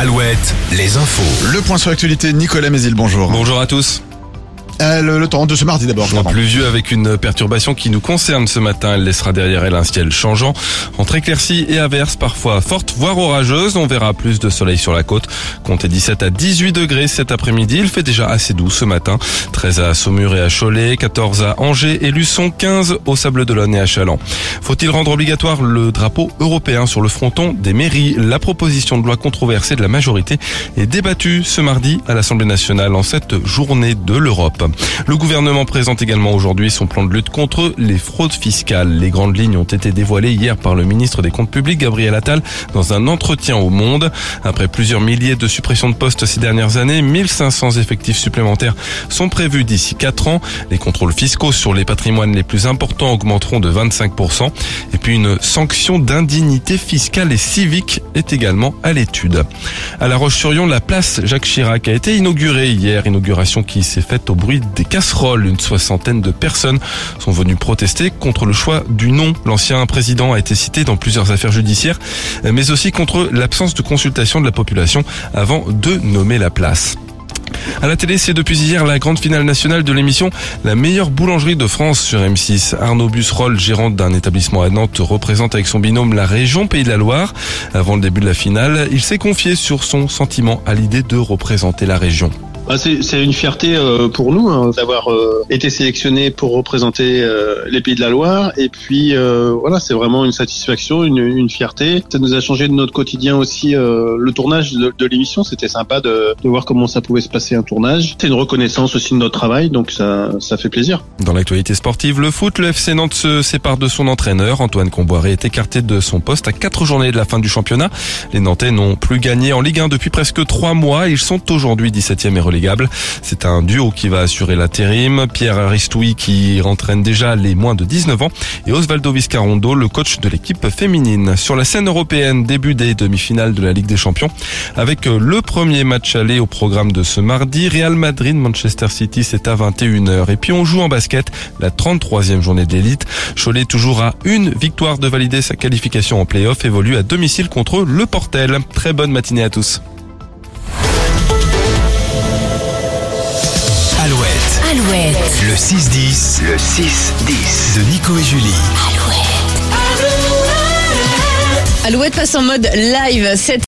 Alouette, les infos. Le point sur l'actualité, Nicolas Mézil, bonjour. Bonjour à tous. Euh, le, le temps de ce mardi d'abord. Pluvieux avec une perturbation qui nous concerne ce matin. Elle laissera derrière elle un ciel changeant, entre éclaircies et averses parfois fortes, voire orageuses. On verra plus de soleil sur la côte. Comptez 17 à 18 degrés cet après-midi. Il fait déjà assez doux ce matin. 13 à Saumur et à Cholet, 14 à Angers et Luçon, 15 au Sable d'Olonne et à Chaland. Faut-il rendre obligatoire le drapeau européen sur le fronton des mairies? La proposition de loi controversée de la majorité est débattue ce mardi à l'Assemblée nationale en cette journée de l'Europe. Le gouvernement présente également aujourd'hui son plan de lutte contre les fraudes fiscales. Les grandes lignes ont été dévoilées hier par le ministre des Comptes publics, Gabriel Attal, dans un entretien au Monde. Après plusieurs milliers de suppressions de postes ces dernières années, 1500 effectifs supplémentaires sont prévus d'ici 4 ans. Les contrôles fiscaux sur les patrimoines les plus importants augmenteront de 25%. Et puis une sanction d'indignité fiscale et civique est également à l'étude. À La Roche-sur-Yon, la place Jacques Chirac a été inaugurée hier. Inauguration qui s'est faite au bruit des casseroles. Une soixantaine de personnes sont venues protester contre le choix du nom. L'ancien président a été cité dans plusieurs affaires judiciaires, mais aussi contre l'absence de consultation de la population avant de nommer la place. À la télé, c'est depuis hier la grande finale nationale de l'émission La meilleure boulangerie de France sur M6. Arnaud Busserol, gérant d'un établissement à Nantes, représente avec son binôme la région Pays de la Loire. Avant le début de la finale, il s'est confié sur son sentiment à l'idée de représenter la région. Bah, c'est une fierté euh, pour nous hein, d'avoir euh, été sélectionné pour représenter euh, les Pays de la Loire. Et puis euh, voilà, c'est vraiment une satisfaction, une, une fierté. Ça nous a changé de notre quotidien aussi euh, le tournage de, de l'émission. C'était sympa de, de voir comment ça pouvait se passer un tournage. C'est une reconnaissance aussi de notre travail, donc ça, ça fait plaisir. Dans l'actualité sportive, le foot, le FC Nantes se sépare de son entraîneur. Antoine Comboiré est écarté de son poste à quatre journées de la fin du championnat. Les Nantais n'ont plus gagné en Ligue 1 depuis presque trois mois. Ils sont aujourd'hui 17e et C'est un duo qui va assurer l'intérim. Pierre Aristoui qui entraîne déjà les moins de 19 ans et Osvaldo Viscarondo, le coach de l'équipe féminine. Sur la scène européenne, début des demi-finales de la Ligue des Champions avec le premier match aller au programme de ce mardi. Real Madrid, Manchester City, c'est à 21h. Et puis on joue en basket la 33e journée de l'élite. Cholet toujours à une victoire de valider sa qualification en play-off évolue à domicile contre le Portel. Très bonne matinée à tous. Alouette, Alouette, le 6-10 le 6-10. de Nico et Julie. Alouette passe en mode live. Cette